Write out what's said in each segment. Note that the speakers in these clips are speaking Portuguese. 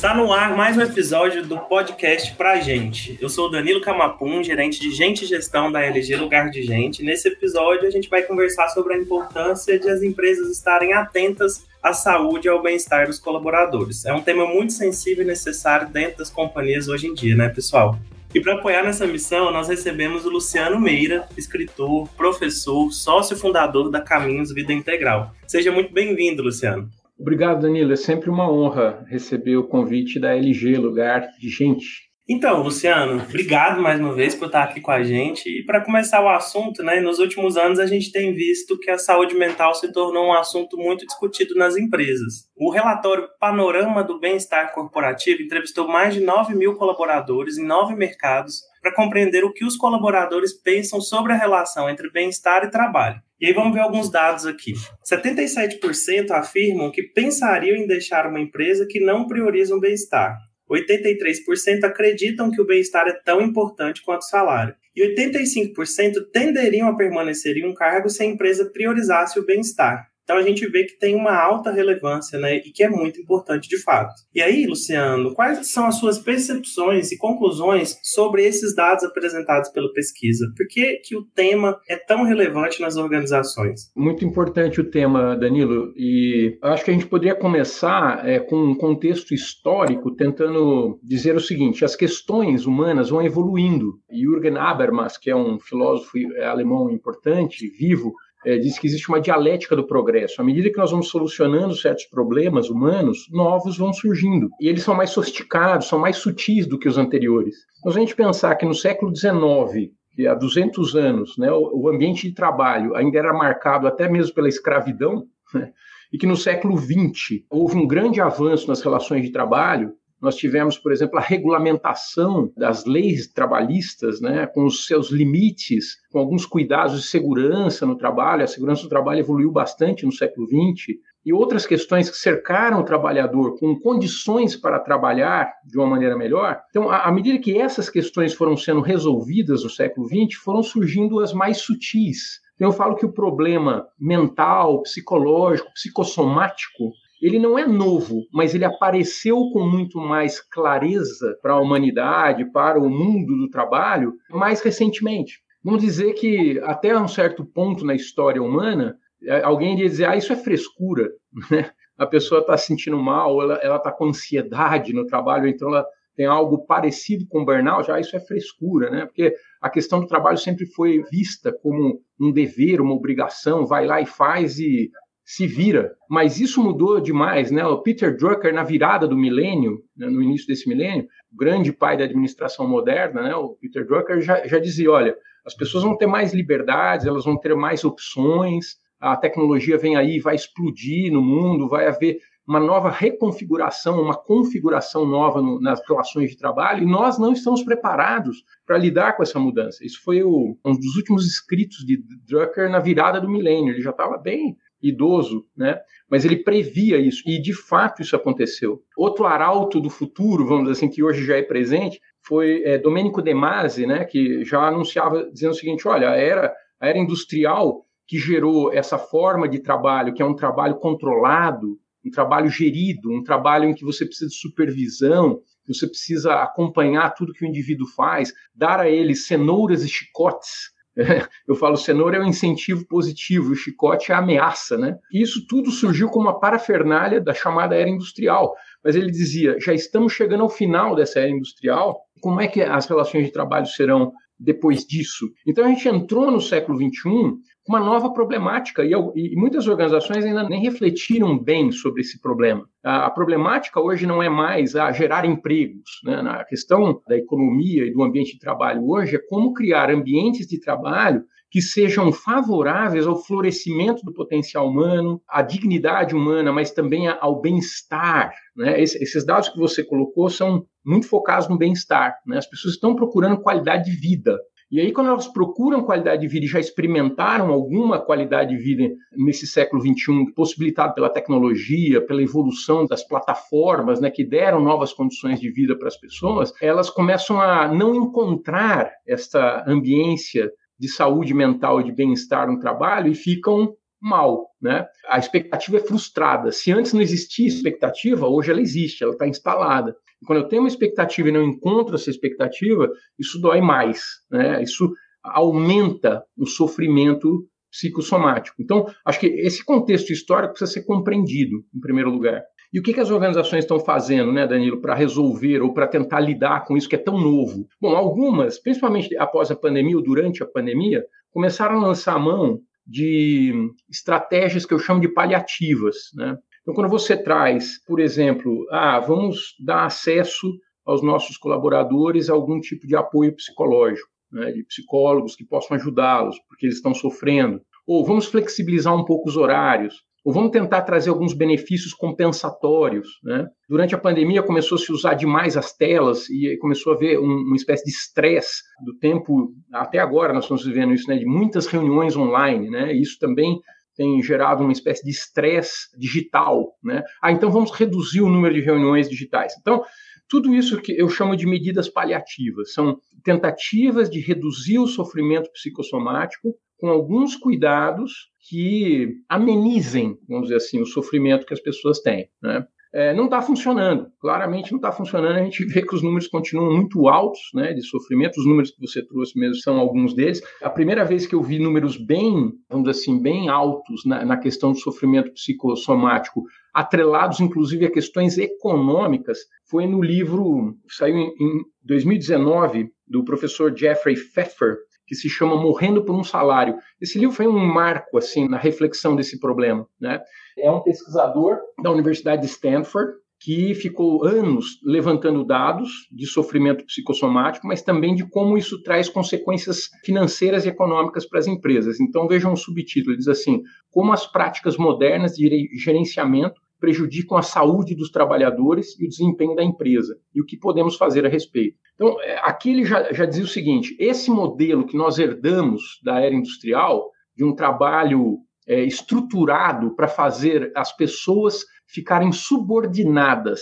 Está no ar mais um episódio do podcast Pra Gente. Eu sou o Danilo Camapum, gerente de Gente e Gestão da LG Lugar de Gente. Nesse episódio, a gente vai conversar sobre a importância de as empresas estarem atentas à saúde e ao bem-estar dos colaboradores. É um tema muito sensível e necessário dentro das companhias hoje em dia, né, pessoal? E para apoiar nessa missão, nós recebemos o Luciano Meira, escritor, professor, sócio fundador da Caminhos Vida Integral. Seja muito bem-vindo, Luciano. Obrigado, Danilo. É sempre uma honra receber o convite da LG Lugar de Gente. Então, Luciano, obrigado mais uma vez por estar aqui com a gente. E para começar o assunto, né, nos últimos anos a gente tem visto que a saúde mental se tornou um assunto muito discutido nas empresas. O relatório Panorama do Bem-Estar Corporativo entrevistou mais de 9 mil colaboradores em nove mercados para compreender o que os colaboradores pensam sobre a relação entre bem-estar e trabalho. E aí vamos ver alguns dados aqui. 77% afirmam que pensariam em deixar uma empresa que não prioriza o bem-estar. 83% acreditam que o bem-estar é tão importante quanto o salário. E 85% tenderiam a permanecer em um cargo se a empresa priorizasse o bem-estar. Então a gente vê que tem uma alta relevância, né, e que é muito importante de fato. E aí, Luciano, quais são as suas percepções e conclusões sobre esses dados apresentados pela pesquisa? Por que, que o tema é tão relevante nas organizações? Muito importante o tema, Danilo, e acho que a gente poderia começar é, com um contexto histórico, tentando dizer o seguinte: as questões humanas vão evoluindo. Jürgen Habermas, que é um filósofo alemão importante, vivo, é, diz que existe uma dialética do progresso. À medida que nós vamos solucionando certos problemas humanos, novos vão surgindo. E eles são mais sofisticados, são mais sutis do que os anteriores. Então, se a gente pensar que no século XIX, que há 200 anos, né, o ambiente de trabalho ainda era marcado até mesmo pela escravidão, né, e que no século XX houve um grande avanço nas relações de trabalho, nós tivemos, por exemplo, a regulamentação das leis trabalhistas, né, com os seus limites, com alguns cuidados de segurança no trabalho. A segurança do trabalho evoluiu bastante no século XX. E outras questões que cercaram o trabalhador com condições para trabalhar de uma maneira melhor. Então, à medida que essas questões foram sendo resolvidas no século XX, foram surgindo as mais sutis. Então, eu falo que o problema mental, psicológico, psicossomático, ele não é novo, mas ele apareceu com muito mais clareza para a humanidade, para o mundo do trabalho, mais recentemente. Vamos dizer que até um certo ponto na história humana, é, alguém iria dizer, ah, isso é frescura, né? A pessoa está se sentindo mal, ela está com ansiedade no trabalho, então ela tem algo parecido com burnout, já ah, isso é frescura, né? Porque a questão do trabalho sempre foi vista como um dever, uma obrigação, vai lá e faz e se vira. Mas isso mudou demais, né? O Peter Drucker, na virada do milênio, né, no início desse milênio, o grande pai da administração moderna, né, o Peter Drucker já, já dizia, olha, as pessoas vão ter mais liberdades, elas vão ter mais opções, a tecnologia vem aí, vai explodir no mundo, vai haver uma nova reconfiguração, uma configuração nova no, nas relações de trabalho, e nós não estamos preparados para lidar com essa mudança. Isso foi o, um dos últimos escritos de Drucker na virada do milênio. Ele já estava bem idoso, né? Mas ele previa isso e de fato isso aconteceu. Outro arauto do futuro, vamos dizer assim, que hoje já é presente, foi é, Domenico De Masi, né? Que já anunciava dizendo o seguinte: olha, a era, a era industrial que gerou essa forma de trabalho, que é um trabalho controlado, um trabalho gerido, um trabalho em que você precisa de supervisão, você precisa acompanhar tudo que o indivíduo faz, dar a ele cenouras e chicotes Eu falo, cenoura é um incentivo positivo, o chicote é a ameaça, né? E isso tudo surgiu como uma parafernália da chamada era industrial. Mas ele dizia, já estamos chegando ao final dessa era industrial, como é que as relações de trabalho serão depois disso? Então a gente entrou no século XXI uma nova problemática e, e, muitas organizações ainda nem refletiram bem sobre esse problema. A, a problemática hoje não é mais a gerar empregos. Né? A questão da economia e do ambiente de trabalho hoje é como criar ambientes de trabalho que sejam favoráveis ao florescimento do potencial humano, à dignidade humana, mas também ao bem-estar. Né? Esses dados que você colocou são muito focados no bem-estar. Né? As pessoas estão procurando qualidade de vida. E aí, quando elas procuram qualidade de vida e já experimentaram alguma qualidade de vida nesse século XXI, possibilitado pela tecnologia, pela evolução das plataformas, né, que deram novas condições de vida para as pessoas, elas começam a não encontrar essa ambiência de saúde mental e de bem-estar no trabalho e ficam mal, né? A expectativa é frustrada. Se antes não existia expectativa, hoje ela existe, ela está instalada. E quando eu tenho uma expectativa e não encontro essa expectativa, isso dói mais, né? Isso aumenta o sofrimento psicossomático. Então, acho que esse contexto histórico precisa ser compreendido, em primeiro lugar. E o que, que as organizações estão fazendo, né, Danilo, para resolver ou para tentar lidar com isso que é tão novo? Bom, algumas, principalmente após a pandemia ou durante a pandemia, começaram a lançar a mão de estratégias que eu chamo de paliativas, né? Então, quando você traz, por exemplo, ah, vamos dar acesso aos nossos colaboradores a algum tipo de apoio psicológico, né, de psicólogos que possam ajudá-los, porque eles estão sofrendo, ou vamos flexibilizar um pouco os horários, ou vamos tentar trazer alguns benefícios compensatórios. Né? Durante a pandemia começou a se usar demais as telas e começou a haver um, uma espécie de estresse do tempo, até agora nós estamos vivendo isso, né, de muitas reuniões online, né? Isso também tem gerado uma espécie de estresse digital, né? Ah, então vamos reduzir o número de reuniões digitais. Então, tudo isso que eu chamo de medidas paliativas, são tentativas de reduzir o sofrimento psicossomático com alguns cuidados que amenizem, vamos dizer assim, o sofrimento que as pessoas têm. Né? É, não está funcionando, claramente não está funcionando. A gente vê que os números continuam muito altos né, de sofrimento. Os números que você trouxe mesmo são alguns deles. A primeira vez que eu vi números bem, vamos dizer assim, bem altos na, na questão do sofrimento psicossomático, atrelados inclusive a questões econômicas, foi no livro saiu em, em 2019 do professor Jeffrey Pfeffer, que se chama Morrendo por um Salário. Esse livro foi um marco assim na reflexão desse problema, né? É um pesquisador da Universidade de Stanford que ficou anos levantando dados de sofrimento psicossomático, mas também de como isso traz consequências financeiras e econômicas para as empresas. Então vejam o subtítulo, diz assim: como as práticas modernas de gerenciamento prejudicam a saúde dos trabalhadores e o desempenho da empresa, e o que podemos fazer a respeito. Então, é, aqui ele já, já dizia o seguinte: esse modelo que nós herdamos da era industrial, de um trabalho é, estruturado para fazer as pessoas ficarem subordinadas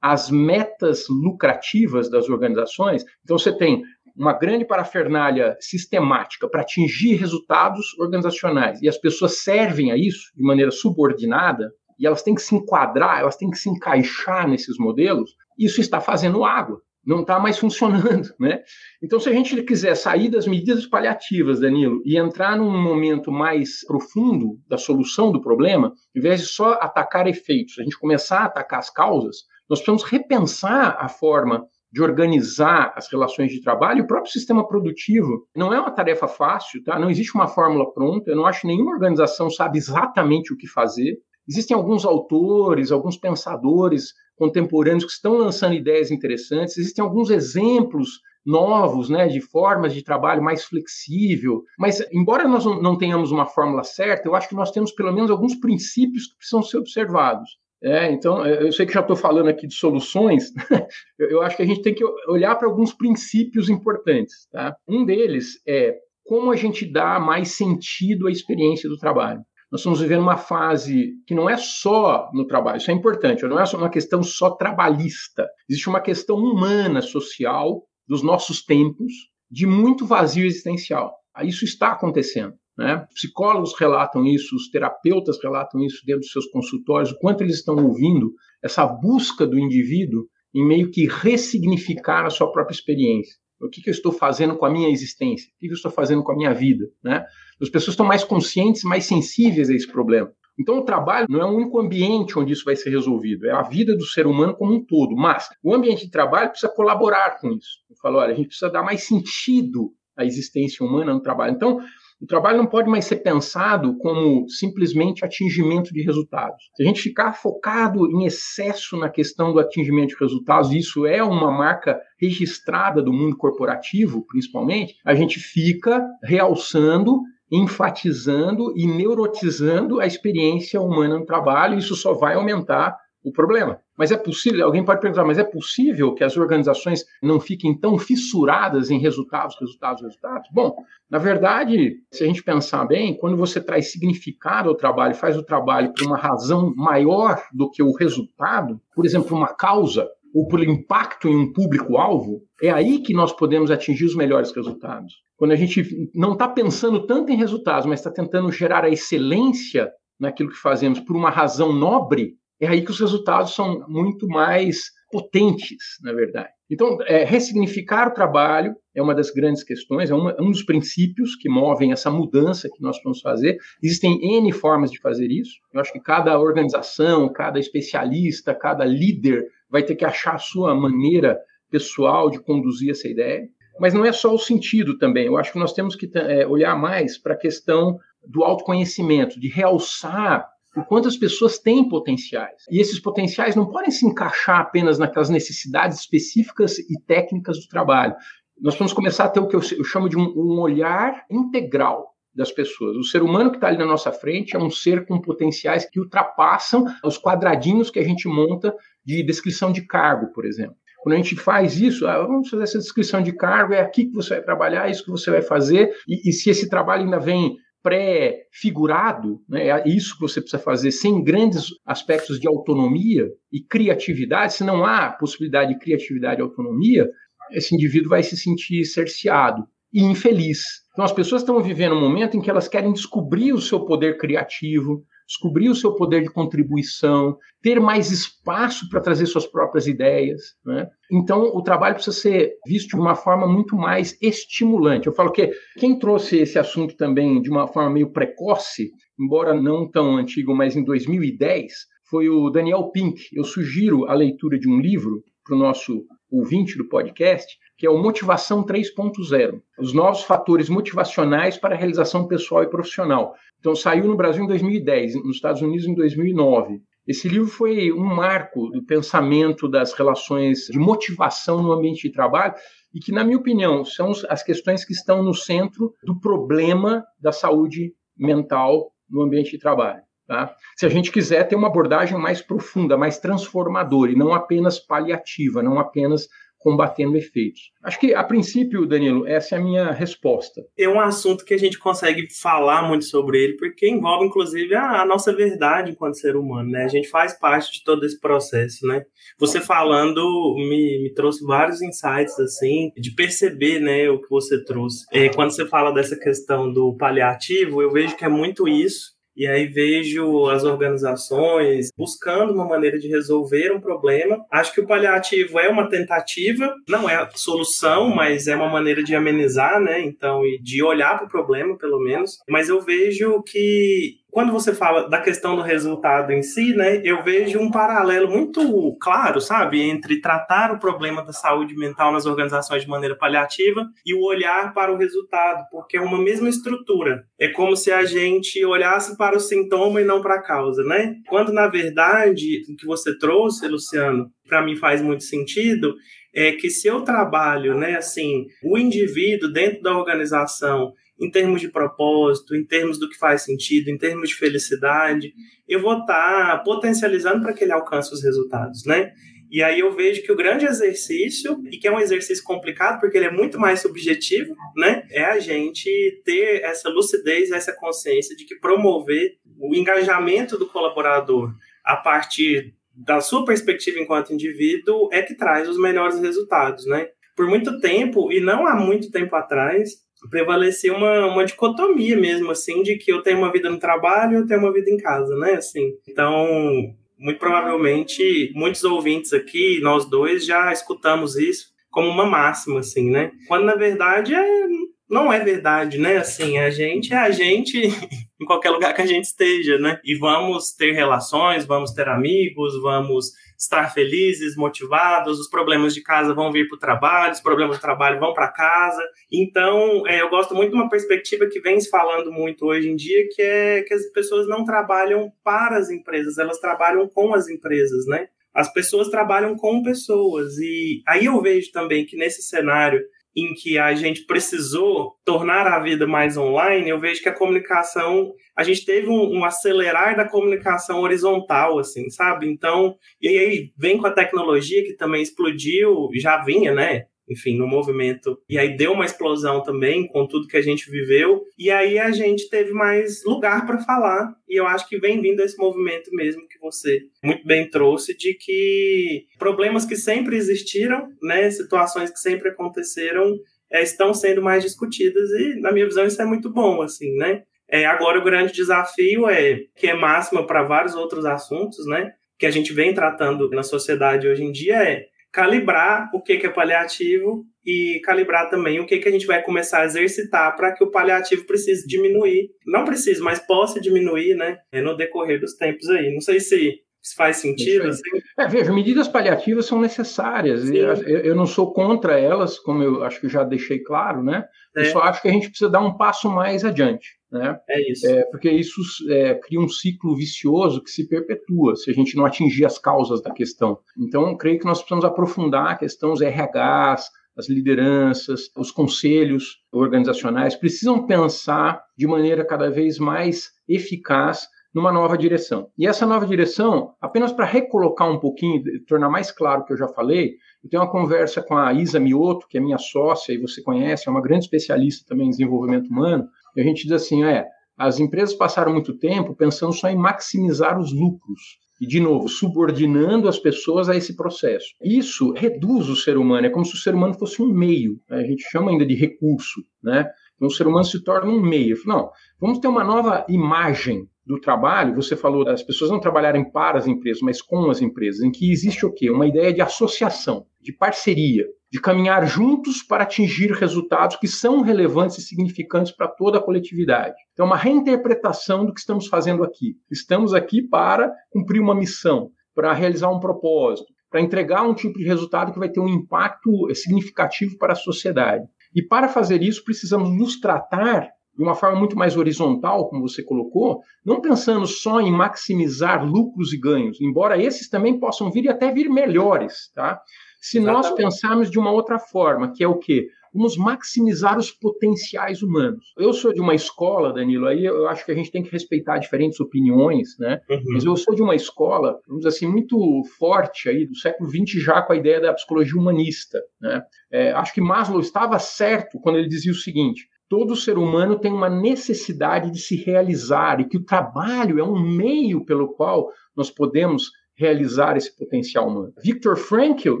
às metas lucrativas das organizações, então você tem uma grande parafernália sistemática para atingir resultados organizacionais e as pessoas servem a isso de maneira subordinada, e elas têm que se enquadrar, elas têm que se encaixar nesses modelos, isso está fazendo água, não está mais funcionando, né? Então, se a gente quiser sair das medidas paliativas, Danilo, e entrar num momento mais profundo da solução do problema, em vez de só atacar efeitos, a gente começar a atacar as causas, nós precisamos repensar a forma de organizar as relações de trabalho, o próprio sistema produtivo. Não é uma tarefa fácil, tá? Não existe uma fórmula pronta. Eu não acho que nenhuma organização sabe exatamente o que fazer. Existem alguns autores, alguns pensadores contemporâneos que estão lançando ideias interessantes, existem alguns exemplos novos, né, de formas de trabalho mais flexível. Mas, embora nós não tenhamos uma fórmula certa, eu acho que nós temos pelo menos alguns princípios que precisam ser observados. É, então, eu sei que já estou falando aqui de soluções, eu acho que a gente tem que olhar para alguns princípios importantes. Tá? Um deles é como a gente dá mais sentido à experiência do trabalho. Nós estamos vivendo uma fase que não é só no trabalho, isso é importante, não é só uma questão só trabalhista. Existe uma questão humana, social, dos nossos tempos, de muito vazio existencial. Isso está acontecendo. Né? Psicólogos relatam isso, os terapeutas relatam isso dentro dos seus consultórios, o quanto eles estão ouvindo essa busca do indivíduo em meio que ressignificar a sua própria experiência. O que, que, eu estou fazendo com a minha existência? O que, que, eu estou fazendo com a minha vida? Né? As pessoas estão mais conscientes, mais sensíveis a esse problema. Então, o trabalho não é o único ambiente onde isso vai ser resolvido, é a vida do ser humano como um todo. Mas o ambiente de trabalho precisa colaborar com isso. Eu falo, olha, a gente precisa dar mais sentido à existência humana no trabalho. Então, o trabalho não pode mais ser pensado como simplesmente atingimento de resultados. Se a gente ficar focado em excesso na questão do atingimento de resultados, isso é uma marca registrada do mundo corporativo, principalmente, a gente fica realçando enfatizando e neurotizando a experiência humana no trabalho, e isso só vai aumentar o problema. Mas é possível, alguém pode perguntar, mas é possível que as organizações não fiquem tão fissuradas em resultados, resultados, resultados? Bom, na verdade, se a gente pensar bem, quando você traz significado ao trabalho, faz o trabalho por uma razão maior do que o resultado, por exemplo, uma causa, ou por impacto em um público-alvo, é aí que nós podemos atingir os melhores resultados. Quando a gente não está pensando tanto em resultados, mas está tentando gerar a excelência naquilo que fazemos por uma razão nobre, é aí que os resultados são muito mais potentes, na verdade. Então, é, ressignificar o trabalho é uma das grandes questões, é uma, um dos princípios que movem essa mudança que nós vamos fazer. Existem N formas de fazer isso. Eu acho que cada organização, cada especialista, cada líder vai ter que achar a sua maneira pessoal de conduzir essa ideia. Mas não é só o sentido também. Eu acho que nós temos que é, olhar mais para a questão do autoconhecimento, de realçar o quanto as pessoas têm potenciais. E esses potenciais não podem se encaixar apenas naquelas necessidades específicas e técnicas do trabalho. Nós vamos começar a ter o que eu chamo de um, um olhar integral das pessoas. O ser humano que está ali na nossa frente é um ser com potenciais que ultrapassam os quadradinhos que a gente monta de descrição de cargo, por exemplo. Quando a gente faz isso, ah, vamos fazer essa descrição de cargo, é aqui que você vai trabalhar, é isso que você vai fazer, e, e se esse trabalho ainda vem pré-figurado, né, é isso que você precisa fazer sem grandes aspectos de autonomia e criatividade, se não há possibilidade de criatividade e autonomia, esse indivíduo vai se sentir cerceado e infeliz. Então as pessoas estão vivendo um momento em que elas querem descobrir o seu poder criativo, descobrir o seu poder de contribuição, ter mais espaço para trazer suas próprias ideias. Né? Então, o trabalho precisa ser visto de uma forma muito mais estimulante. Eu falo que quem trouxe esse assunto também de uma forma meio precoce, embora não tão antigo, mas em 2010, foi o Daniel Pink. Eu sugiro a leitura de um livro para o nosso ouvinte do podcast, que é o Motivação 3.0, os novos fatores motivacionais para a realização pessoal e profissional. Então, saiu no Brasil em 2010, nos Estados Unidos em 2009. Esse livro foi um marco do pensamento das relações de motivação no ambiente de trabalho e que, na minha opinião, são as questões que estão no centro do problema da saúde mental no ambiente de trabalho. Tá? Se a gente quiser ter uma abordagem mais profunda, mais transformadora e não apenas paliativa, não apenas combatendo efeitos. Acho que, a princípio, Danilo, essa é a minha resposta. É um assunto que a gente consegue falar muito sobre ele, porque envolve, inclusive, a, a nossa verdade enquanto ser humano, né? A gente faz parte de todo esse processo, né? Você falando me, me trouxe vários insights, assim, de perceber, né, o que você trouxe. É, quando você fala dessa questão do paliativo, eu vejo que é muito isso, e aí vejo as organizações buscando uma maneira de resolver um problema. Acho que o paliativo é uma tentativa, não é a solução, mas é uma maneira de amenizar, né? Então, e de olhar para o problema, pelo menos. Mas eu vejo que quando você fala da questão do resultado em si, né, eu vejo um paralelo muito claro, sabe, entre tratar o problema da saúde mental nas organizações de maneira paliativa e o olhar para o resultado, porque é uma mesma estrutura. É como se a gente olhasse para o sintoma e não para a causa, né? Quando na verdade o que você trouxe, Luciano, para mim faz muito sentido, é que se eu trabalho, né, assim, o indivíduo dentro da organização em termos de propósito, em termos do que faz sentido, em termos de felicidade, eu vou estar tá potencializando para que ele alcance os resultados, né? E aí eu vejo que o grande exercício, e que é um exercício complicado porque ele é muito mais subjetivo, né? É a gente ter essa lucidez, essa consciência de que promover o engajamento do colaborador a partir da sua perspectiva enquanto indivíduo é que traz os melhores resultados, né? Por muito tempo, e não há muito tempo atrás, prevalecia uma, uma dicotomia mesmo, assim, de que eu tenho uma vida no trabalho e eu tenho uma vida em casa, né? Assim, então, muito provavelmente, muitos ouvintes aqui, nós dois, já escutamos isso como uma máxima, assim, né? Quando, na verdade, é, não é verdade, né? Assim, a gente é a gente em qualquer lugar que a gente esteja, né? E vamos ter relações, vamos ter amigos, vamos estar felizes, motivados, os problemas de casa vão vir para o trabalho, os problemas do trabalho vão para casa. Então, é, eu gosto muito de uma perspectiva que vem se falando muito hoje em dia, que é que as pessoas não trabalham para as empresas, elas trabalham com as empresas, né? As pessoas trabalham com pessoas. E aí eu vejo também que nesse cenário em que a gente precisou tornar a vida mais online, eu vejo que a comunicação, a gente teve um, um, acelerar da comunicação horizontal, assim, sabe? Então, e aí vem com a tecnologia que também explodiu, já vinha, né? Enfim, no movimento. E aí deu uma explosão também com tudo que a gente viveu. E aí a gente teve mais lugar para falar. E eu acho que vem vindo esse movimento mesmo que você muito bem trouxe de que problemas que sempre existiram, né, situações que sempre aconteceram, é, estão sendo mais discutidas e na minha visão isso é muito bom, assim, né? É, agora o grande desafio é que é máxima para vários outros assuntos, né? Que a gente vem tratando na sociedade hoje em dia é calibrar o que, que é paliativo e calibrar também o que, que a gente vai começar a exercitar para que o paliativo precise diminuir. Não precise, mas possa diminuir, né? No decorrer dos tempos aí. Não sei se isso faz sentido. Assim. É, veja, medidas paliativas são necessárias. Eu, eu, não sou contra elas, como eu acho que já deixei claro, né? É. Eu só acho que a gente precisa dar um passo mais adiante. Né? É isso. É, porque isso é, cria um ciclo vicioso que se perpetua se a gente não atingir as causas da questão. Então, creio que nós precisamos aprofundar a questão dos RHs, as lideranças, os conselhos organizacionais precisam pensar de maneira cada vez mais eficaz numa nova direção. E essa nova direção, apenas para recolocar um pouquinho, tornar mais claro o que eu já falei, eu tenho uma conversa com a Isa Mioto, que é minha sócia e você conhece, é uma grande especialista também em desenvolvimento humano, e a gente diz assim, é, as empresas passaram muito tempo pensando só em maximizar os lucros. E, de novo, subordinando as pessoas a esse processo. Isso reduz o ser humano, é como se o ser humano fosse um meio. Né? A gente chama ainda de recurso, né? Então, o ser humano se torna um meio. Não, vamos ter uma nova imagem do trabalho. Você falou das pessoas não trabalharem para as empresas, mas com as empresas, em que existe o quê? Uma ideia de associação, de parceria de caminhar juntos para atingir resultados que são relevantes e significantes para toda a coletividade. Então, é uma reinterpretação do que estamos fazendo aqui. Estamos aqui para cumprir uma missão, para realizar um propósito, para entregar um tipo de resultado que vai ter um impacto significativo para a sociedade. E para fazer isso, precisamos nos tratar de uma forma muito mais horizontal, como você colocou, não pensando só em maximizar lucros e ganhos, embora esses também possam vir e até vir melhores, tá? Se Exatamente. nós pensarmos de uma outra forma, que é o quê? Vamos maximizar os potenciais humanos. Eu sou de uma escola, Danilo, aí eu acho que a gente tem que respeitar diferentes opiniões, né? Uhum. Mas eu sou de uma escola, vamos dizer assim, muito forte aí, do século XX já com a ideia da psicologia humanista, né? É, acho que Maslow estava certo quando ele dizia o seguinte, todo ser humano tem uma necessidade de se realizar e que o trabalho é um meio pelo qual nós podemos realizar esse potencial humano. Viktor Frankl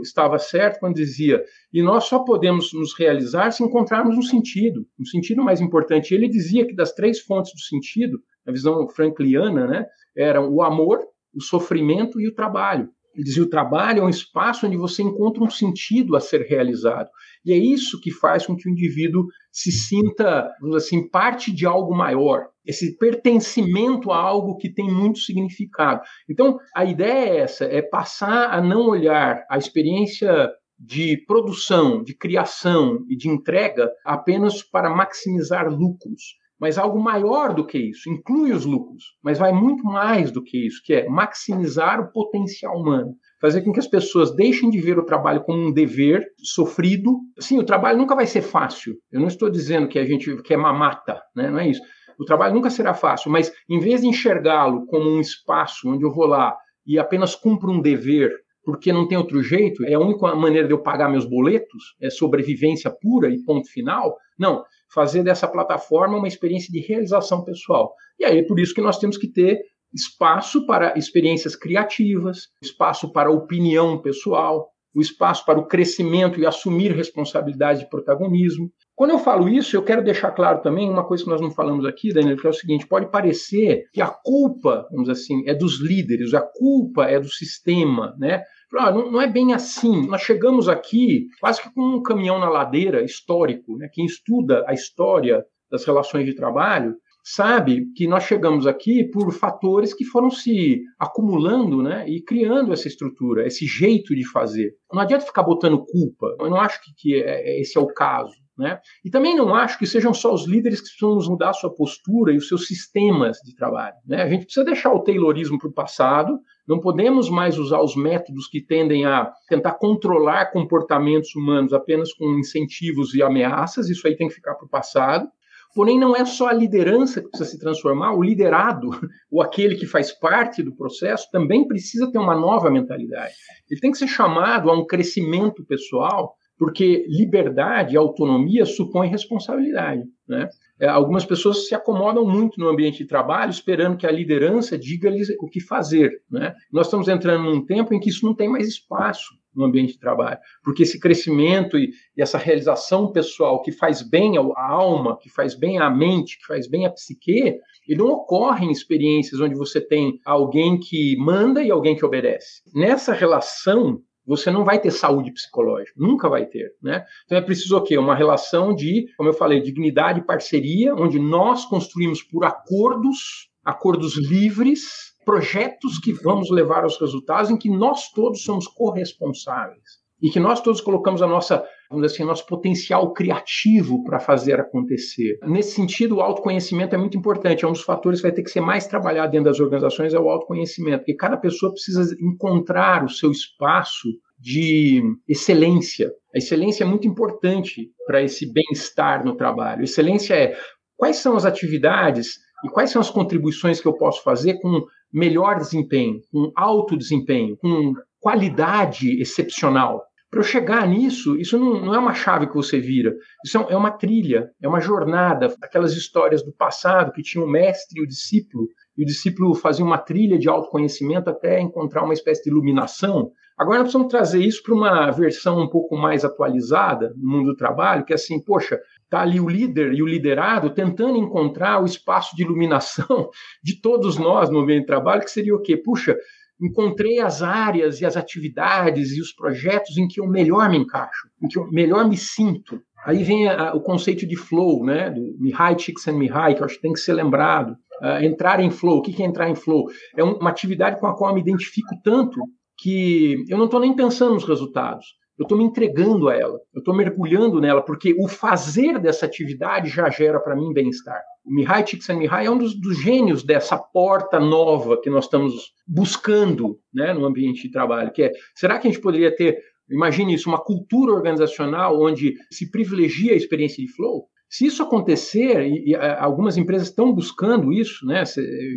estava certo quando dizia: e nós só podemos nos realizar se encontrarmos um sentido, um sentido mais importante. Ele dizia que das três fontes do sentido, na visão frankliana, né, eram o amor, o sofrimento e o trabalho. Ele dizia: o trabalho é um espaço onde você encontra um sentido a ser realizado. E é isso que faz com que o indivíduo se sinta, assim, parte de algo maior, esse pertencimento a algo que tem muito significado. Então, a ideia é essa, é passar a não olhar a experiência de produção, de criação e de entrega apenas para maximizar lucros, mas algo maior do que isso, inclui os lucros, mas vai muito mais do que isso, que é maximizar o potencial humano fazer com que as pessoas deixem de ver o trabalho como um dever sofrido. Sim, o trabalho nunca vai ser fácil. Eu não estou dizendo que a gente que é mamata, né? Não é isso. O trabalho nunca será fácil, mas em vez de enxergá-lo como um espaço onde eu vou lá e apenas cumpro um dever, porque não tem outro jeito, é a única maneira de eu pagar meus boletos, é sobrevivência pura e ponto final. Não, fazer dessa plataforma uma experiência de realização pessoal. E aí é por isso que nós temos que ter espaço para experiências criativas, espaço para opinião pessoal, o espaço para o crescimento e assumir responsabilidade de protagonismo. Quando eu falo isso, eu quero deixar claro também uma coisa que nós não falamos aqui, Daniel, que é o seguinte: pode parecer que a culpa, vamos assim, é dos líderes, a culpa é do sistema, né? Não, não é bem assim. Nós chegamos aqui quase que com um caminhão na ladeira histórico. Né? Quem estuda a história das relações de trabalho sabe que nós chegamos aqui por fatores que foram se acumulando né, e criando essa estrutura, esse jeito de fazer. Não adianta ficar botando culpa, eu não acho que, que é, é esse é o caso. Né? E também não acho que sejam só os líderes que precisam mudar a sua postura e os seus sistemas de trabalho. Né? A gente precisa deixar o Taylorismo para o passado, Não podemos mais usar os métodos que tendem a tentar controlar comportamentos humanos apenas com incentivos e ameaças, isso aí tem que ficar para o passado. Porém, não é só a liderança que precisa se transformar, o liderado, ou aquele que faz parte do processo, também precisa ter uma nova mentalidade. Ele tem que ser chamado a um crescimento pessoal, porque liberdade e autonomia supõem responsabilidade. Né? É, algumas pessoas se acomodam muito no ambiente de trabalho, esperando que a liderança diga-lhes o que fazer. Né? Nós estamos entrando num tempo em que isso não tem mais espaço no ambiente de trabalho, porque esse crescimento e, e essa realização pessoal que faz bem à alma, que faz bem à mente, que faz bem à psique, ele não ocorre em experiências onde você tem alguém que manda e alguém que obedece. Nessa relação você não vai ter saúde psicológica, nunca vai ter, né? Então é preciso o quê? Uma relação de, como eu falei, dignidade e parceria, onde nós construímos por acordos, acordos livres, projetos que vamos levar aos resultados em que nós todos somos corresponsáveis e que nós todos colocamos a nossa, vamos dizer assim, nosso potencial criativo para fazer acontecer. Nesse sentido, o autoconhecimento é muito importante, é um dos fatores que vai ter que ser mais trabalhado dentro das organizações é o autoconhecimento, porque cada pessoa precisa encontrar o seu espaço de excelência. A excelência é muito importante para esse bem-estar no trabalho. Excelência é quais são as atividades e quais são as contribuições que eu posso fazer com melhor desempenho, com alto desempenho, com qualidade excepcional. Para eu chegar nisso, isso não, não, é uma chave que você vira, isso é, é uma trilha, é uma jornada. Aquelas histórias do passado que tinha o mestre e o discípulo, e o discípulo fazia uma trilha de autoconhecimento até encontrar uma espécie de iluminação. Agora nós precisamos trazer isso para uma versão um pouco mais atualizada no mundo do trabalho, que é assim, poxa, está ali o líder e o liderado tentando encontrar o espaço de iluminação de todos nós no ambiente de trabalho, que seria o quê? Puxa, encontrei as áreas e as atividades e os projetos em que eu melhor me encaixo, em que eu melhor me sinto. Aí vem a, o conceito de flow, né, do Mihai Csikszentmihalyi, que eu acho que tem que ser lembrado. Uh, entrar em flow, o que é entrar em flow? É uma atividade com a qual eu me identifico tanto que eu não estou nem pensando nos resultados. Eu estou me entregando a ela, eu estou mergulhando nela, porque o fazer dessa atividade já gera para mim bem-estar. O Mihai Csikszentmihalyi é um dos, dos, gênios dessa porta nova que nós estamos buscando né, no ambiente de trabalho, que é, será que a gente poderia ter, imagine isso, uma cultura organizacional onde se privilegia a experiência de flow? Se isso acontecer, e, e algumas empresas estão buscando isso, né?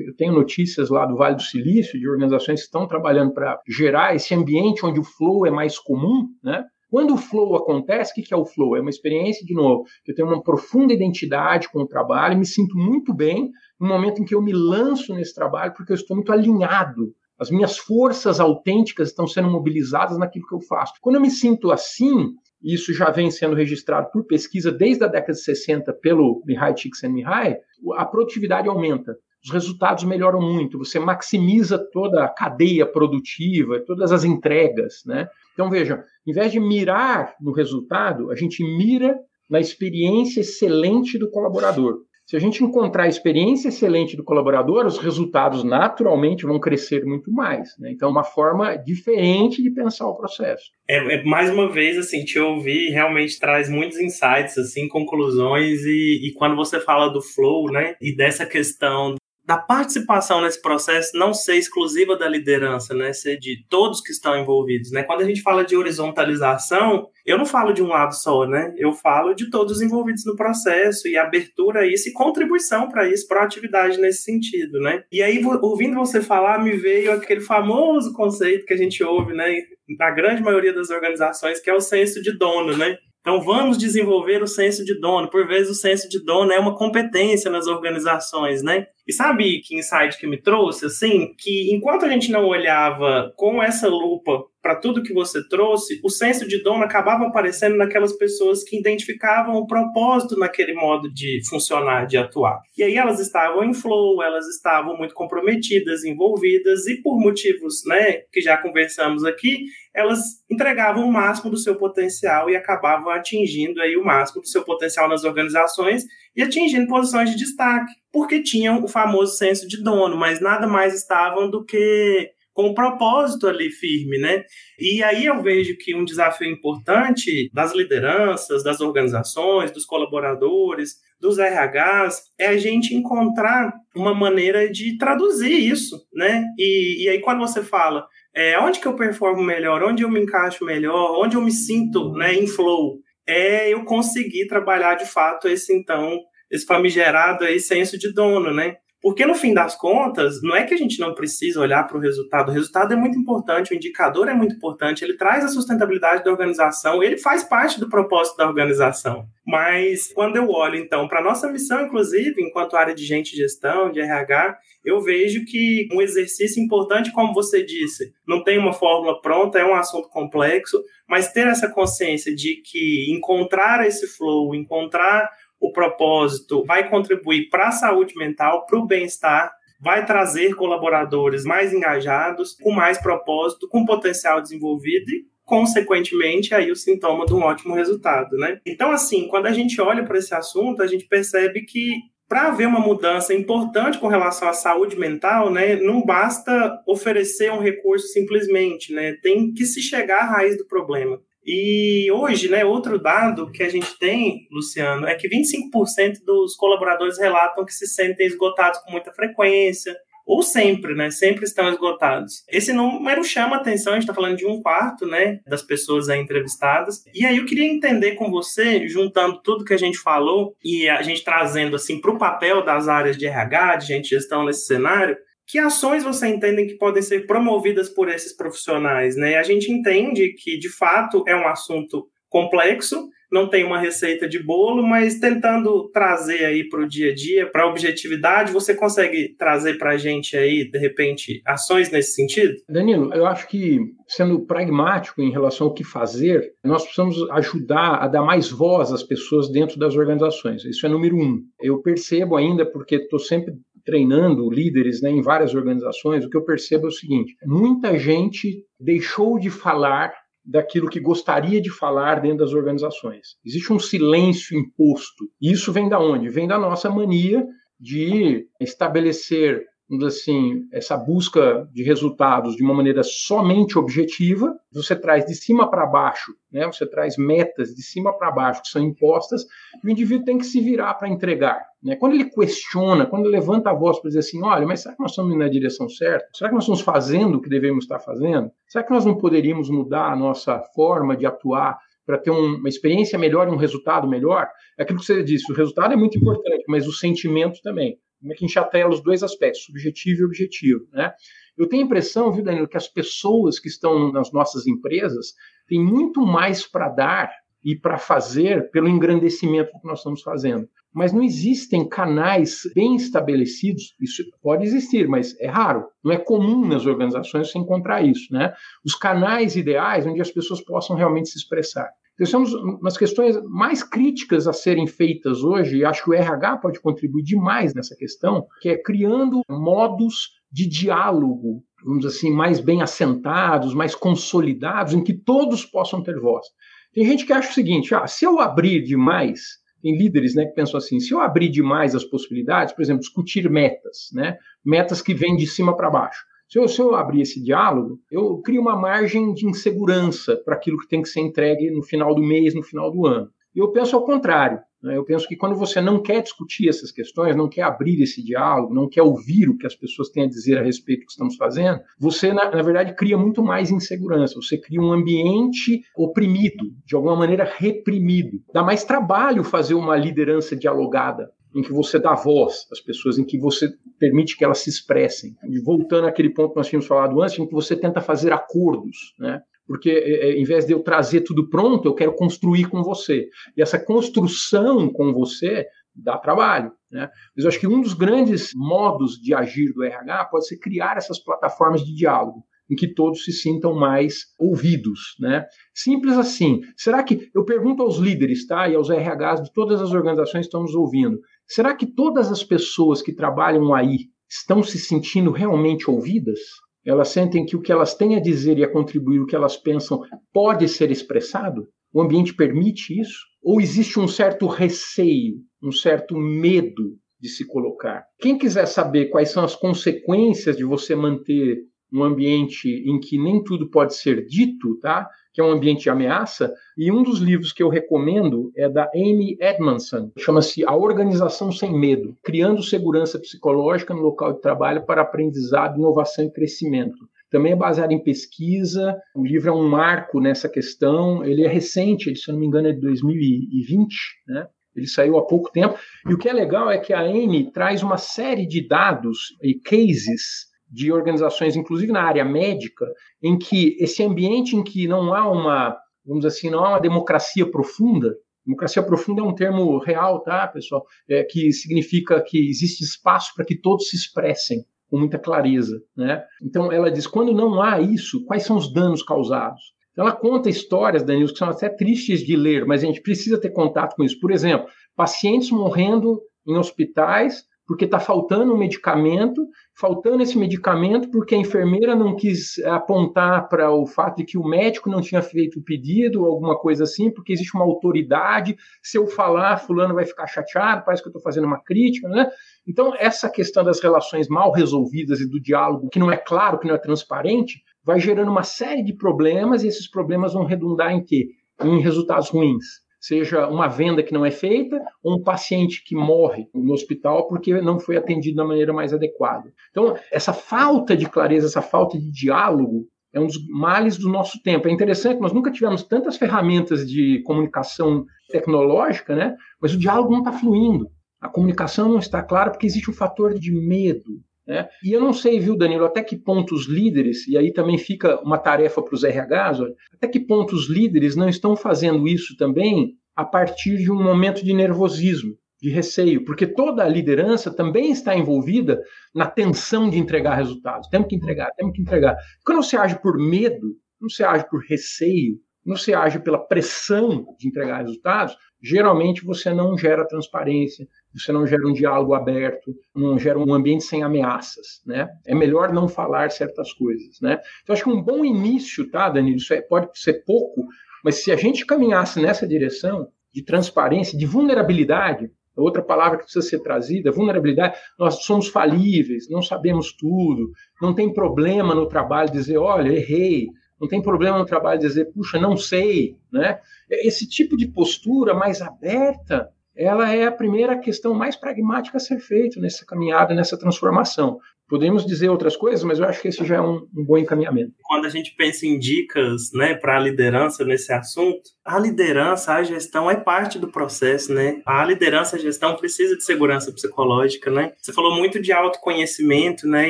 Eu tenho notícias lá do Vale do Silício, de organizações que estão trabalhando para gerar esse ambiente onde o flow é mais comum, né? Quando o flow acontece, o que é o flow? É uma experiência, de novo, que eu tenho uma profunda identidade com o trabalho, me sinto muito bem no momento em que eu me lanço nesse trabalho, porque eu estou muito alinhado. As minhas forças autênticas estão sendo mobilizadas naquilo que eu faço. Quando eu me sinto assim, isso já vem sendo registrado por pesquisa desde a década de 60 pelo Mihai Csikszentmihalyi, a produtividade aumenta, os resultados melhoram muito, você maximiza toda a cadeia produtiva, todas as entregas, né? Então veja, em vez de mirar no resultado, a gente mira na experiência excelente do colaborador. Se a gente encontrar a experiência excelente do colaborador, os resultados naturalmente vão crescer muito mais. Né? Então, é uma forma diferente de pensar o processo. É, é, mais uma vez, assim, te ouvir realmente traz muitos insights, assim, conclusões, e, e quando você fala do flow, né, e dessa questão da participação nesse processo não ser exclusiva da liderança, né, ser de todos que estão envolvidos, né? Quando a gente fala de horizontalização, eu não falo de um lado só, né? Eu falo de todos envolvidos no processo e abertura a isso e contribuição para isso, para atividade nesse sentido, né? E aí, ouvindo você falar, me veio aquele famoso conceito que a gente ouve, né, na grande maioria das organizações, que é o senso de dono, né? Então, vamos desenvolver o senso de dono. Por vezes, o senso de dono é uma competência nas organizações, né? E sabe que insight que me trouxe? Assim, que enquanto a gente não olhava com essa lupa para tudo que você trouxe, o senso de dono acabava aparecendo naquelas pessoas que identificavam o propósito naquele modo de funcionar, de atuar. E aí elas estavam em flow, elas estavam muito comprometidas, envolvidas e por motivos, né, que já conversamos aqui, elas entregavam o máximo do seu potencial e acabavam atingindo aí o máximo do seu potencial nas organizações e atingindo posições de destaque, porque tinham o famoso senso de dono, mas nada mais estavam do que com o propósito ali firme, né? E aí eu vejo que um desafio importante das lideranças, das organizações, dos colaboradores, dos RHs, é a gente encontrar uma maneira de traduzir isso, né? E, e aí quando você fala é, onde que eu performo melhor, onde eu me encaixo melhor, onde eu me sinto né, em flow, é eu conseguir trabalhar de fato esse então, esse famigerado aí senso de dono, né? Porque no fim das contas, não é que a gente não precisa olhar para o resultado. O resultado é muito importante, o indicador é muito importante, ele traz a sustentabilidade da organização, ele faz parte do propósito da organização. Mas quando eu olho, então, para a nossa missão, inclusive, enquanto área de gente de gestão, de RH, eu vejo que um exercício importante, como você disse, não tem uma fórmula pronta, é um assunto complexo, mas ter essa consciência de que encontrar esse flow, encontrar o propósito vai contribuir para a saúde mental, para o bem-estar, vai trazer colaboradores mais engajados, com mais propósito, com potencial desenvolvido e, consequentemente, aí o sintoma de um ótimo resultado, né? Então, assim, quando a gente olha para esse assunto, a gente percebe que para haver uma mudança importante com relação à saúde mental, né, não basta oferecer um recurso simplesmente, né? Tem que se chegar à raiz do problema. E hoje, né, outro dado que a gente tem, Luciano, é que 25% dos colaboradores relatam que se sentem esgotados com muita frequência, ou sempre, né? Sempre estão esgotados. Esse número chama atenção, a gente está falando de um quarto, né? Das pessoas aí entrevistadas. E aí eu queria entender com você, juntando tudo que a gente falou e a gente trazendo assim para o papel das áreas de RH, de gente gestão nesse cenário, que ações você entende que podem ser promovidas por esses profissionais? Né? A gente entende que, de fato, é um assunto complexo, não tem uma receita de bolo, mas tentando trazer aí para o dia a dia, para a objetividade, você consegue trazer para a gente aí, de repente, ações nesse sentido? Danilo, eu acho que, sendo pragmático em relação ao que fazer, nós precisamos ajudar a dar mais voz às pessoas dentro das organizações. Isso é número um. Eu percebo ainda, porque estou sempre treinando líderes né, em várias organizações, o que eu percebo é o seguinte: muita gente deixou de falar daquilo que gostaria de falar dentro das organizações. Existe um silêncio imposto. E isso vem da onde? Vem da nossa mania de estabelecer assim, essa busca de resultados de uma maneira somente objetiva, você traz de cima para baixo, né? Você traz metas de cima para baixo que são impostas e o indivíduo tem que se virar para entregar, né? Quando ele questiona, quando ele levanta a voz para dizer assim, olha, mas será que nós estamos indo na direção certa? Será que nós estamos fazendo o que devemos estar fazendo? Será que nós não poderíamos mudar a nossa forma de atuar para ter uma experiência melhor e um resultado melhor? É aquilo que você disse, o resultado é muito importante, mas o sentimento também. Como é que a gente atela os dois aspectos, subjetivo e objetivo, né? Eu tenho a impressão, viu, Danilo, que as pessoas que estão nas nossas empresas têm muito mais para dar e para fazer pelo engrandecimento do que nós estamos fazendo. Mas não existem canais bem estabelecidos, isso pode existir, mas é raro, não é comum nas organizações você encontrar isso, né? Os canais ideais onde as pessoas possam realmente se expressar. São umas questões mais críticas a serem feitas hoje, e acho que o RH pode contribuir demais nessa questão, que é criando modos de diálogo, vamos dizer assim, mais bem assentados, mais consolidados, em que todos possam ter voz. Tem gente que acha o seguinte: ah, se eu abrir demais, tem líderes né, que pensam assim, se eu abrir demais as possibilidades, por exemplo, discutir metas, né, metas que vêm de cima para baixo. Se eu, se eu abrir esse diálogo, eu crio uma margem de insegurança para aquilo que tem que ser entregue no final do mês, no final do ano. E eu penso ao contrário. Né? Eu penso que quando você não quer discutir essas questões, não quer abrir esse diálogo, não quer ouvir o que as pessoas têm a dizer a respeito do que estamos fazendo, você, na, na verdade, cria muito mais insegurança. Você cria um ambiente oprimido, de alguma maneira reprimido. Dá mais trabalho fazer uma liderança dialogada em que você dá voz às pessoas, em que você permite que elas se expressem. E voltando àquele ponto que nós tínhamos falado antes, em que você tenta fazer acordos, né? Porque é, é, em vez de eu trazer tudo pronto, eu quero construir com você. E essa construção com você dá trabalho. Né? Mas eu acho que um dos grandes modos de agir do RH pode ser criar essas plataformas de diálogo em que todos se sintam mais ouvidos, né? Simples assim. Será que eu pergunto aos líderes, tá, e aos RHs de todas as organizações que estão nos ouvindo, Será que todas as pessoas que trabalham aí estão se sentindo realmente ouvidas? Elas sentem que o que elas têm a dizer e a contribuir, o que elas pensam, pode ser expressado? O ambiente permite isso? Ou existe um certo receio, um certo medo de se colocar? Quem quiser saber quais são as consequências de você manter um ambiente em que nem tudo pode ser dito, tá? Que é um ambiente de ameaça, e um dos livros que eu recomendo é da Amy Edmondson, chama-se A Organização Sem Medo, Criando Segurança Psicológica no Local de Trabalho para Aprendizado, Inovação e Crescimento. Também é baseado em pesquisa, o livro é um marco nessa questão, ele é recente, se eu não me engano é de 2020, né? Ele saiu há pouco tempo. E o que é legal é que a Amy traz uma série de dados e cases de organizações, inclusive na área médica, em que esse ambiente em que não há uma, vamos dizer assim, não há uma democracia profunda, democracia profunda é um termo real, tá, pessoal? É, que significa que existe espaço para que todos se expressem com muita clareza, né? Então ela diz, quando não há isso, quais são os danos causados? Então, ela conta histórias, Danilo, que são até tristes de ler, mas a gente precisa ter contato com isso. Por exemplo, pacientes morrendo em hospitais porque está faltando um medicamento, faltando esse medicamento porque a enfermeira não quis apontar para o fato de que o médico não tinha feito o pedido, alguma coisa assim, porque existe uma autoridade. Se eu falar, fulano vai ficar chateado, parece que eu estou fazendo uma crítica, né? Então, essa questão das relações mal resolvidas e do diálogo que não é claro, que não é transparente, vai gerando uma série de problemas e esses problemas vão redundar em quê? Em resultados ruins seja uma venda que não é feita ou um paciente que morre no hospital porque não foi atendido da maneira mais adequada. Então, essa falta de clareza, essa falta de diálogo é um dos males do nosso tempo. É interessante, nós nunca tivemos tantas ferramentas de comunicação tecnológica, né? mas o diálogo não está fluindo. A comunicação não está clara porque existe um fator de medo. Né? E eu não sei, viu, Danilo, até que ponto os líderes, e aí também fica uma tarefa para os RHs, olha, até que ponto os líderes não estão fazendo isso também a partir de um momento de nervosismo, de receio, porque toda a liderança também está envolvida na tensão de entregar resultados. Temos que entregar, temos que entregar. Quando você age por medo, não se age por receio, não se age pela pressão de entregar resultados, geralmente você não gera transparência, você não gera um diálogo aberto, não gera um ambiente sem ameaças, né? É melhor não falar certas coisas, né? Então acho que um bom início, tá, Danilo? Isso é, pode ser pouco, mas se a gente caminhasse nessa direção de transparência, de vulnerabilidade, outra palavra que precisa ser trazida, vulnerabilidade, nós somos falíveis, não sabemos tudo, não tem problema no trabalho dizer, olha, errei, não tem problema no trabalho dizer, puxa, não sei, né? Esse tipo de postura mais aberta, ela é a primeira questão mais pragmática a ser feita nessa caminhada, nessa transformação. Podemos dizer outras coisas, mas eu acho que esse já é um, um bom encaminhamento. Quando a gente pensa em dicas né, para a liderança nesse assunto, a liderança, a gestão é parte do processo, né? A liderança, a gestão precisa de segurança psicológica, né? Você falou muito de autoconhecimento, né?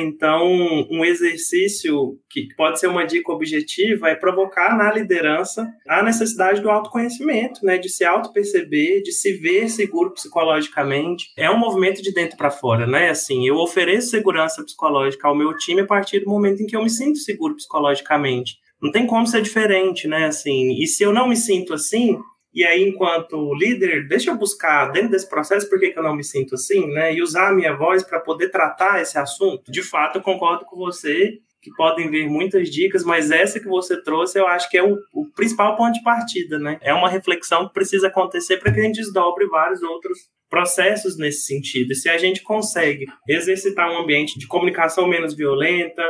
Então, um exercício que pode ser uma dica objetiva é provocar na liderança a necessidade do autoconhecimento, né? De se auto-perceber, de se ver seguro psicologicamente. É um movimento de dentro para fora, né? Assim, eu ofereço segurança psicológica ao meu time a partir do momento em que eu me sinto seguro psicologicamente. Não tem como ser diferente, né? Assim, e se eu não me sinto assim, e aí, enquanto líder, deixa eu buscar dentro desse processo por que, que eu não me sinto assim, né? E usar a minha voz para poder tratar esse assunto. De fato, eu concordo com você que podem vir muitas dicas, mas essa que você trouxe eu acho que é o, o principal ponto de partida, né? É uma reflexão que precisa acontecer para que a gente desdobre vários outros processos nesse sentido. E se a gente consegue exercitar um ambiente de comunicação menos violenta,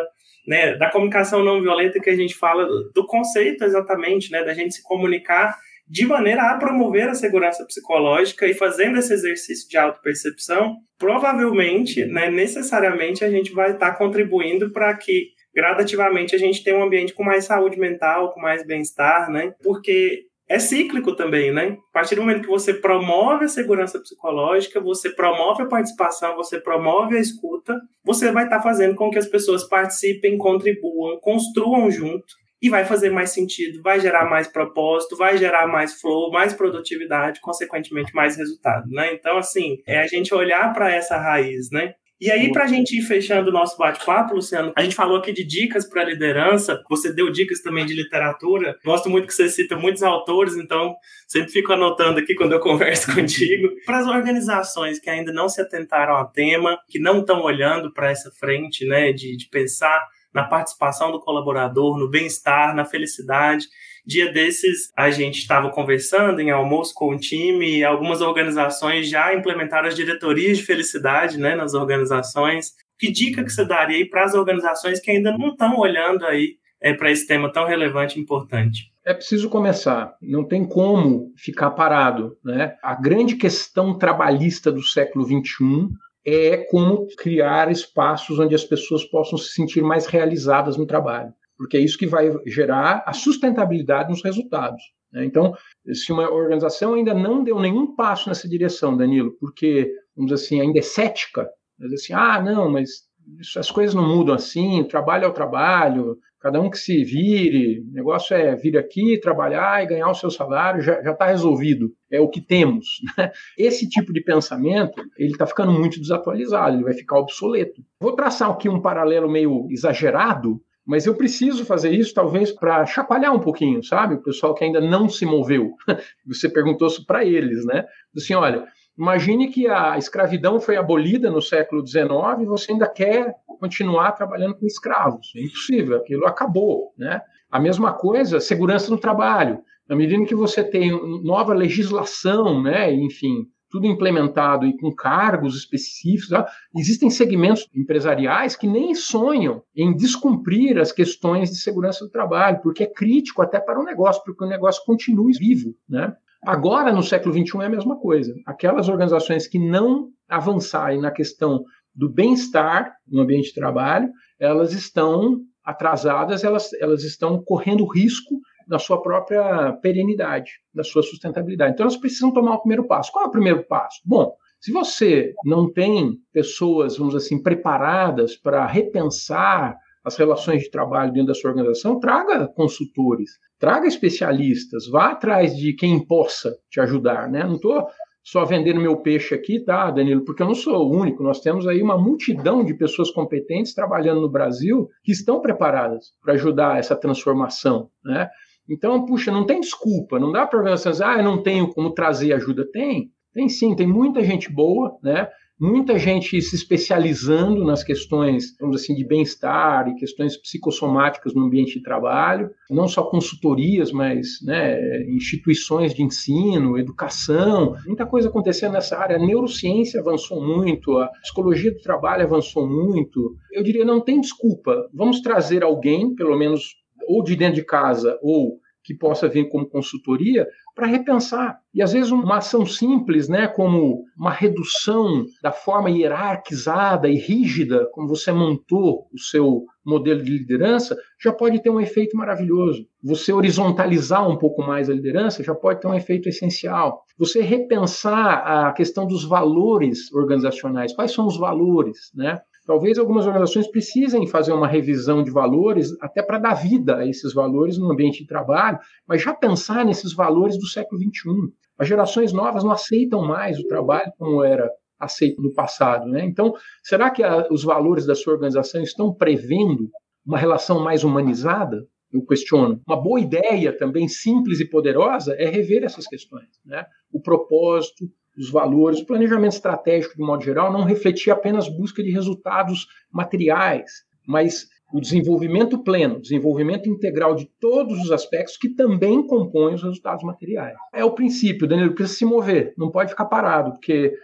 né, da comunicação não violenta que a gente fala do conceito exatamente, né, da gente se comunicar de maneira a promover a segurança psicológica e fazendo esse exercício de autopercepção, provavelmente, né, necessariamente a gente vai estar contribuindo para que gradativamente a gente tenha um ambiente com mais saúde mental, com mais bem-estar, né? Porque é cíclico também, né? A partir do momento que você promove a segurança psicológica, você promove a participação, você promove a escuta, você vai estar fazendo com que as pessoas participem, contribuam, construam junto e vai fazer mais sentido, vai gerar mais propósito, vai gerar mais flow, mais produtividade, consequentemente mais resultado, né? Então, assim, é a gente olhar para essa raiz, né? E aí, para a gente ir fechando o nosso bate-papo, Luciano, a gente falou aqui de dicas para liderança, você deu dicas também de literatura. Gosto muito que você cita muitos autores, então sempre fico anotando aqui quando eu converso contigo. Para as organizações que ainda não se atentaram ao tema, que não estão olhando para essa frente, né, de, de pensar na participação do colaborador, no bem-estar, na felicidade. Dia desses, a gente estava conversando em almoço com o time algumas organizações já implementaram as diretorias de felicidade né, nas organizações. Que dica que você daria aí para as organizações que ainda não estão olhando aí é, para esse tema tão relevante e importante? É preciso começar, não tem como ficar parado. Né? A grande questão trabalhista do século XXI é como criar espaços onde as pessoas possam se sentir mais realizadas no trabalho, porque é isso que vai gerar a sustentabilidade nos resultados. Né? Então, se uma organização ainda não deu nenhum passo nessa direção, Danilo, porque, vamos dizer assim, ainda é cética, dizer assim, ah, não, mas isso, as coisas não mudam assim, o trabalho é o trabalho, cada um que se vire, o negócio é vir aqui, trabalhar e ganhar o seu salário, já está resolvido, é o que temos. Né? Esse tipo de pensamento, ele está ficando muito desatualizado, ele vai ficar obsoleto. Vou traçar aqui um paralelo meio exagerado, mas eu preciso fazer isso talvez para chacoalhar um pouquinho, sabe? O pessoal que ainda não se moveu. Você perguntou isso para eles, né? Assim, olha, imagine que a escravidão foi abolida no século XIX e você ainda quer continuar trabalhando com escravos. É impossível, aquilo acabou, né? A mesma coisa, segurança no trabalho. Na medida que você tem nova legislação, né, enfim, tudo implementado e com cargos específicos. Tá? Existem segmentos empresariais que nem sonham em descumprir as questões de segurança do trabalho, porque é crítico até para o negócio, porque o negócio continue vivo. Né? Agora, no século XXI, é a mesma coisa. Aquelas organizações que não avançarem na questão do bem-estar no ambiente de trabalho, elas estão atrasadas, elas, elas estão correndo risco da sua própria perenidade, da sua sustentabilidade. Então, elas precisam tomar o primeiro passo. Qual é o primeiro passo? Bom, se você não tem pessoas, vamos assim, preparadas para repensar as relações de trabalho dentro da sua organização, traga consultores, traga especialistas, vá atrás de quem possa te ajudar, né? Não estou só vendendo meu peixe aqui, tá, Danilo? Porque eu não sou o único. Nós temos aí uma multidão de pessoas competentes trabalhando no Brasil que estão preparadas para ajudar essa transformação, né? Então, puxa, não tem desculpa, não dá para organização dizer, ah, eu não tenho como trazer ajuda. Tem, tem sim, tem muita gente boa, né? Muita gente se especializando nas questões, vamos assim, de bem-estar e questões psicossomáticas no ambiente de trabalho, não só consultorias, mas né, instituições de ensino, educação, muita coisa acontecendo nessa área. A neurociência avançou muito, a psicologia do trabalho avançou muito. Eu diria, não tem desculpa. Vamos trazer alguém, pelo menos ou de dentro de casa ou que possa vir como consultoria para repensar. E às vezes uma ação simples, né, como uma redução da forma hierarquizada e rígida como você montou o seu modelo de liderança, já pode ter um efeito maravilhoso. Você horizontalizar um pouco mais a liderança já pode ter um efeito essencial. Você repensar a questão dos valores organizacionais. Quais são os valores, né? Talvez algumas organizações precisem fazer uma revisão de valores, até para dar vida a esses valores no ambiente de trabalho, mas já pensar nesses valores do século XXI. As gerações novas não aceitam mais o trabalho como era aceito no passado. Né? Então, será que a, os valores da sua organização estão prevendo uma relação mais humanizada? Eu questiono. Uma boa ideia, também simples e poderosa, é rever essas questões. Né? O propósito, os valores, o planejamento estratégico, de modo geral, não refletia apenas busca de resultados materiais, mas o desenvolvimento pleno, desenvolvimento integral de todos os aspectos que também compõem os resultados materiais. É o princípio, Danilo, precisa se mover, não pode ficar parado, porque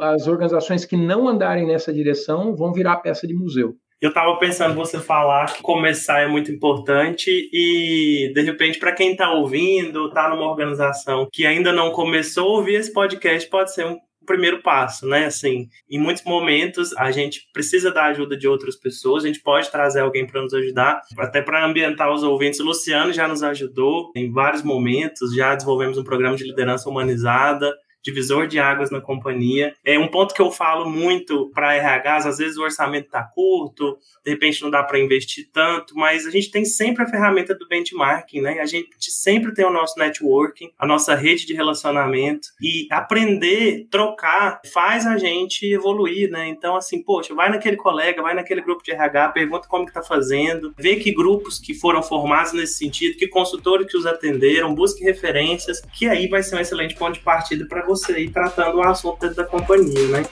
as organizações que não andarem nessa direção vão virar peça de museu. Eu estava pensando você falar que começar é muito importante e de repente para quem está ouvindo, está numa organização que ainda não começou a ouvir esse podcast, pode ser um primeiro passo, né? Assim, em muitos momentos a gente precisa da ajuda de outras pessoas, a gente pode trazer alguém para nos ajudar, até para ambientar os ouvintes. O Luciano já nos ajudou em vários momentos, já desenvolvemos um programa de liderança humanizada divisor de águas na companhia. É um ponto que eu falo muito para RHs, às vezes o orçamento está curto, de repente não dá para investir tanto, mas a gente tem sempre a ferramenta do benchmarking, né? A gente sempre tem o nosso networking, a nossa rede de relacionamento e aprender, trocar, faz a gente evoluir, né? Então, assim, poxa, vai naquele colega, vai naquele grupo de RH, pergunta como que tá fazendo, vê que grupos que foram formados nesse sentido, que consultores que os atenderam, busque referências, que aí vai ser um excelente ponto de partida para você ir tratando o assunto dentro da companhia, né?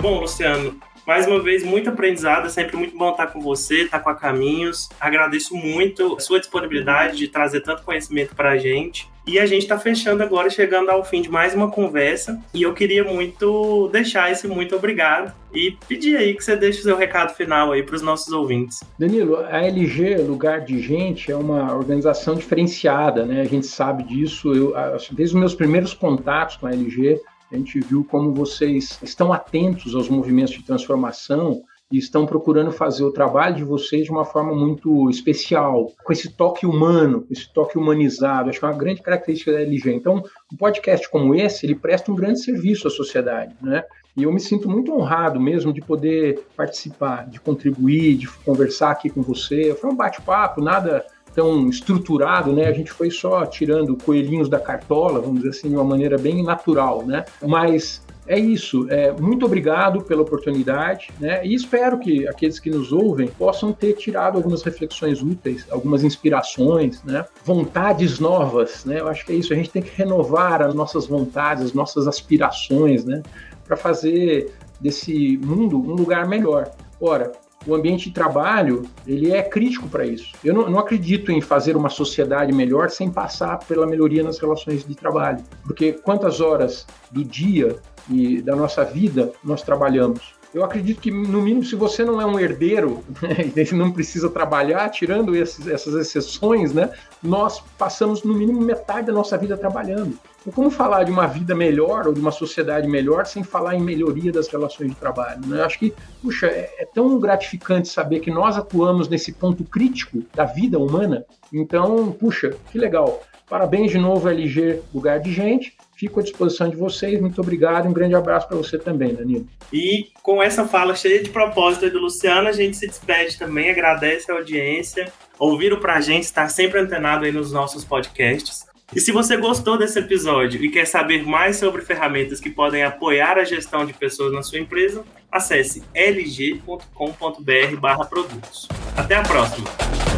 Bom, Luciano, Mais uma vez, muito aprendizado, é sempre muito bom estar com você, estar com a Caminhos. Agradeço muito a sua disponibilidade de trazer tanto conhecimento para a gente. E a gente está fechando agora, chegando ao fim de mais uma conversa. E eu queria muito deixar esse muito obrigado e pedir aí que você deixe o seu recado final aí para os nossos ouvintes. Danilo, a LG, Lugar de Gente, é uma organização diferenciada, né? A gente sabe disso. Eu, desde os meus primeiros contatos com a LG, a gente viu como vocês estão atentos aos movimentos de transformação e estão procurando fazer o trabalho de vocês de uma forma muito especial, com esse toque humano, esse toque humanizado. Acho que é uma grande característica da LG. Então, um podcast como esse, ele presta um grande serviço à sociedade, né? E eu me sinto muito honrado mesmo de poder participar, de contribuir, de conversar aqui com você. Foi um bate-papo, nada tão estruturado, né? A gente foi só tirando coelhinhos da cartola, vamos dizer assim, de uma maneira bem natural, né? Mas é isso. É, muito obrigado pela oportunidade, né? E espero que aqueles que nos ouvem possam ter tirado algumas reflexões úteis, algumas inspirações, né? Vontades novas, né? Eu acho que é isso. A gente tem que renovar as nossas vontades, as nossas aspirações, né? Para fazer desse mundo um lugar melhor. Ora, o ambiente de trabalho ele é crítico para isso. Eu não, não, acredito em fazer uma sociedade melhor sem passar pela melhoria nas relações de trabalho, porque quantas horas do dia e da nossa vida nós trabalhamos? Eu acredito que, no mínimo, se você não é um herdeiro né, e não precisa trabalhar, tirando esses, essas exceções, né, nós passamos, no mínimo, metade da nossa vida trabalhando. Então, como falar de uma vida melhor ou de uma sociedade melhor sem falar em melhoria das relações de trabalho? Né? Eu acho que, puxa, é, é tão gratificante saber que nós atuamos nesse ponto crítico da vida humana. Então, puxa, que legal. Parabéns de novo, LG Lugar de Gente. Fico à disposição de vocês. Muito obrigado. Um grande abraço para você também, Danilo. E com essa fala cheia de propósito do Luciano, a gente se despede também, agradece a audiência. Ouviram para a gente, estar sempre antenado aí nos nossos podcasts. E se você gostou desse episódio e quer saber mais sobre ferramentas que podem apoiar a gestão de pessoas na sua empresa, acesse lg.com.br/produtos. Até a próxima!